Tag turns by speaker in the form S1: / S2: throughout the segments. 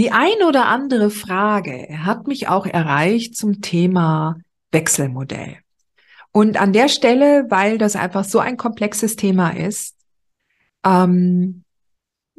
S1: Die ein oder andere Frage hat mich auch erreicht zum Thema Wechselmodell. Und an der Stelle, weil das einfach so ein komplexes Thema ist, ähm,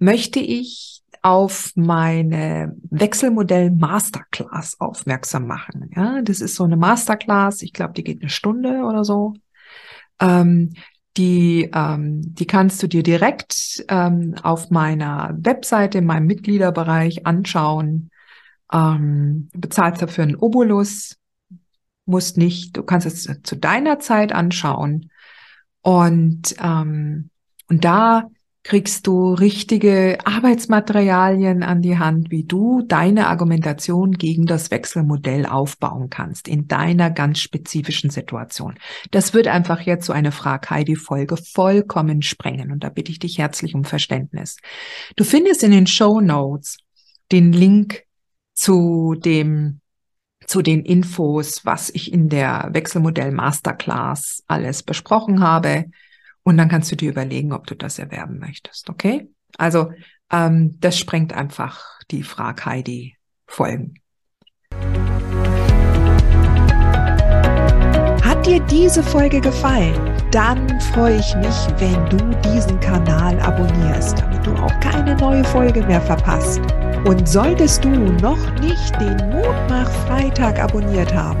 S1: möchte ich auf meine Wechselmodell Masterclass aufmerksam machen. Ja, das ist so eine Masterclass. Ich glaube, die geht eine Stunde oder so. Ähm, die, ähm, die kannst du dir direkt ähm, auf meiner Webseite, in meinem Mitgliederbereich anschauen. Ähm, bezahlst dafür einen Obolus, musst nicht, du kannst es zu deiner Zeit anschauen. Und, ähm, und da kriegst du richtige Arbeitsmaterialien an die Hand, wie du deine Argumentation gegen das Wechselmodell aufbauen kannst in deiner ganz spezifischen Situation. Das wird einfach jetzt so eine Frag Heidi Folge vollkommen sprengen und da bitte ich dich herzlich um Verständnis. Du findest in den Show Notes den Link zu dem zu den Infos, was ich in der Wechselmodell Masterclass alles besprochen habe. Und dann kannst du dir überlegen, ob du das erwerben möchtest. Okay? Also ähm, das sprengt einfach die Frag Heidi Folgen. Hat dir diese Folge gefallen? Dann freue ich mich, wenn du diesen Kanal abonnierst, damit du auch keine neue Folge mehr verpasst. Und solltest du noch nicht den Mutmach Freitag abonniert haben,